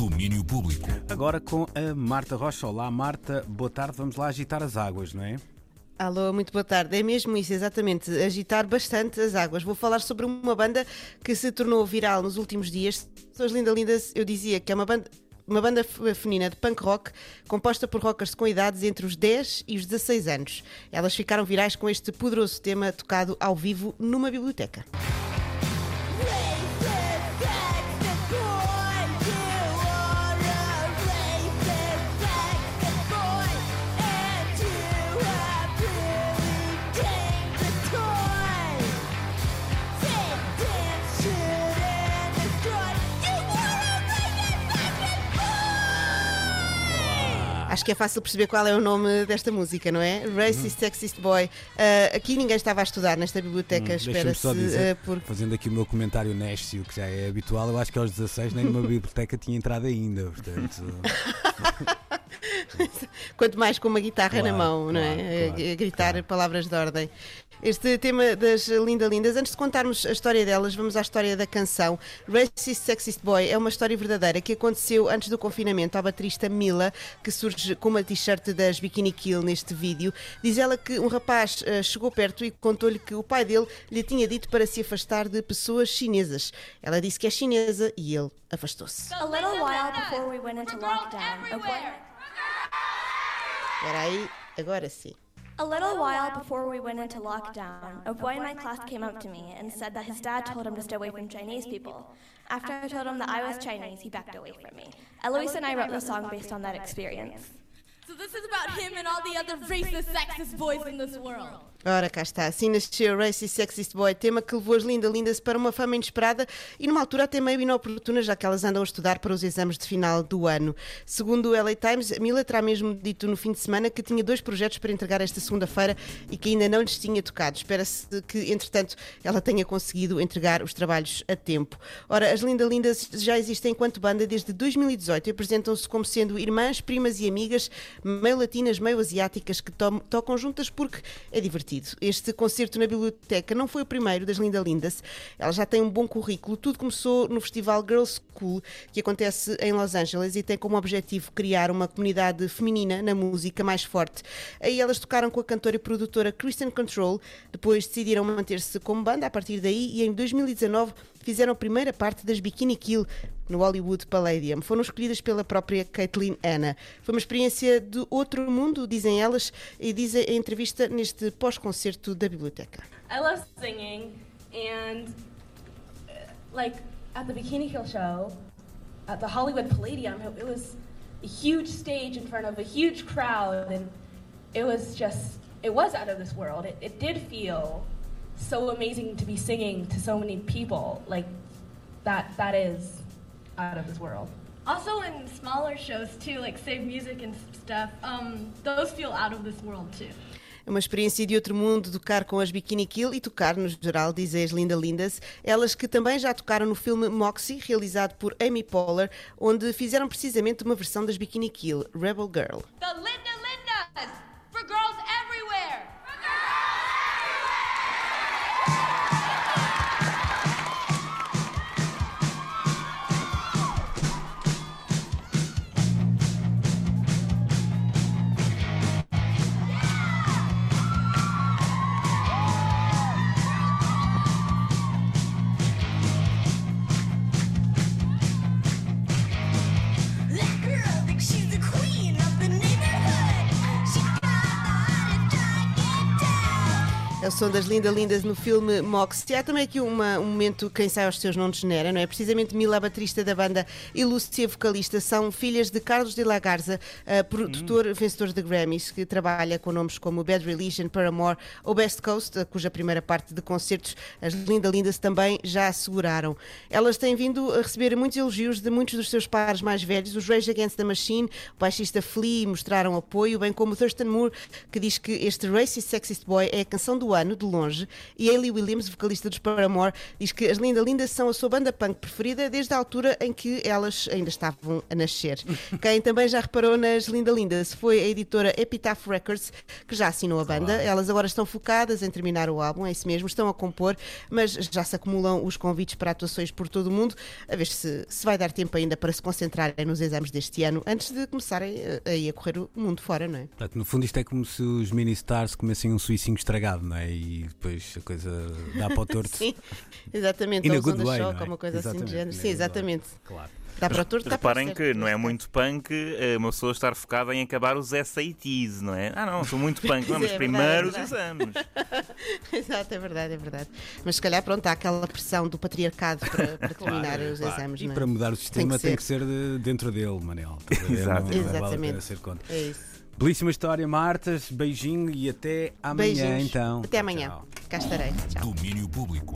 Domínio Público. Agora com a Marta Rocha. Olá, Marta. Boa tarde. Vamos lá agitar as águas, não é? Alô, muito boa tarde. É mesmo isso, exatamente. Agitar bastante as águas. Vou falar sobre uma banda que se tornou viral nos últimos dias. Pessoas lindas, lindas, eu dizia que é uma banda. Uma banda feminina de punk rock composta por rockers com idades entre os 10 e os 16 anos. Elas ficaram virais com este poderoso tema tocado ao vivo numa biblioteca. Acho que é fácil perceber qual é o nome desta música, não é? Racist uhum. Sexist Boy. Uh, aqui ninguém estava a estudar nesta biblioteca, hum, espera-se. Uh, por... Fazendo aqui o meu comentário néscio, que já é habitual, eu acho que aos 16 nem numa biblioteca tinha entrado ainda, portanto. Quanto mais com uma guitarra claro, na mão, não é? Claro, a gritar claro. palavras de ordem. Este tema das Linda Lindas, antes de contarmos a história delas, vamos à história da canção. Racist Sexist Boy é uma história verdadeira que aconteceu antes do confinamento à baterista Mila, que surge com uma t-shirt das Bikini Kill neste vídeo. Diz ela que um rapaz uh, chegou perto e contou-lhe que o pai dele lhe tinha dito para se afastar de pessoas chinesas. Ela disse que é chinesa e ele afastou-se. A little while before we went into lockdown. Espera aí, agora sim. A little while before we went into lockdown, a boy in my class came up to me and said that his dad told him to stay away from Chinese people. After I told him that I was Chinese, he backed away from me. Eloise and I wrote the song based on that experience. So this is about him and all the other racist, sexist boys in this world. Ora, cá está. Assim nasceu Racist Sexist Boy, tema que levou as Linda Lindas para uma fama inesperada e numa altura até meio inoportuna, já que elas andam a estudar para os exames de final do ano. Segundo o LA Times, Mila terá mesmo dito no fim de semana que tinha dois projetos para entregar esta segunda-feira e que ainda não lhes tinha tocado. Espera-se que, entretanto, ela tenha conseguido entregar os trabalhos a tempo. Ora, as Linda Lindas já existem enquanto banda desde 2018 e apresentam-se como sendo irmãs, primas e amigas, meio latinas, meio asiáticas, que to tocam juntas porque é divertido Este concerto na biblioteca não foi o primeiro das Linda Lindas. Ela já tem um bom currículo. Tudo começou no festival Girls School, que acontece em Los Angeles e tem como objetivo criar uma comunidade feminina na música mais forte. Aí elas tocaram com a cantora e produtora Kristen Control, depois decidiram manter-se como banda a partir daí e em 2019 fizeram a primeira parte das Bikini Kill no Hollywood Palladium. Foram escolhidas pela própria Caitlin Anna. Foi uma experiência de outro mundo, dizem elas, e dizem a entrevista neste pós-concerto da biblioteca. I love singing and like at the Bikini Kill show at the Hollywood Palladium it was a huge stage in front of a huge crowd and it was just it was out of this world. It, it did feel so amazing to be singing to so many people. Like that that is out of this world. Also in smaller shows too, like Save Music and stuff, um, those feel out of this world too. É uma experiência de outro mundo tocar com as Bikini Kill e tocar no geral, diz as Linda Lindas, elas que também já tocaram no filme Moxie, realizado por Amy Poehler, onde fizeram precisamente uma versão das Bikini Kill, Rebel Girl. O som das Linda Lindas no filme Mox. Há também aqui uma, um momento quem sai aos seus não degenera, não é? Precisamente Mila, a baterista da banda, e Lúcia, vocalista, são filhas de Carlos de la Garza, uh, produtor hum. vencedor de Grammys, que trabalha com nomes como Bad Religion, Paramore ou Best Coast, cuja primeira parte de concertos as Linda Lindas também já asseguraram. Elas têm vindo a receber muitos elogios de muitos dos seus pares mais velhos, os Rage Against the Machine, o baixista Flea mostraram apoio, bem como Thurston Moore, que diz que este Racist Sexist Boy é a canção do ano ano, de longe, e Hayley Williams, vocalista dos Paramore, diz que as Linda Linda são a sua banda punk preferida desde a altura em que elas ainda estavam a nascer. Quem também já reparou nas Linda Lindas foi a editora Epitaph Records, que já assinou a banda. Elas agora estão focadas em terminar o álbum, é isso mesmo, estão a compor, mas já se acumulam os convites para atuações por todo o mundo, a ver se, se vai dar tempo ainda para se concentrarem nos exames deste ano, antes de começarem a, a ir a correr o mundo fora, não é? Portanto, no fundo, isto é como se os mini-stars comessem um suicinho estragado, não é? E depois a coisa dá para o torto. Sim, exatamente. In a Ou good way, Shock, é? uma coisa assim Exatamente, de género. Sim, exatamente. Claro. Dá para o torto, dá para Reparem certo, que não é muito punk eh, uma pessoa estar focada em acabar os SATs, não é? Ah, não, sou muito punk. Vamos é verdade, primeiro é os exames. Exato, é verdade, é verdade. Mas se calhar, pronto, há aquela pressão do patriarcado para, para terminar os Claro. exames, E não é? para mudar o sistema que tem que ser de- dentro dele, Manel. Exato. Não- não vale a Exatamente. ser contra. É isso. Belíssima história, Martas. Beijinho e até amanhã, Beijinhos. então. Até amanhã. Tchau. Cá estarei. Tchau. Domínio público.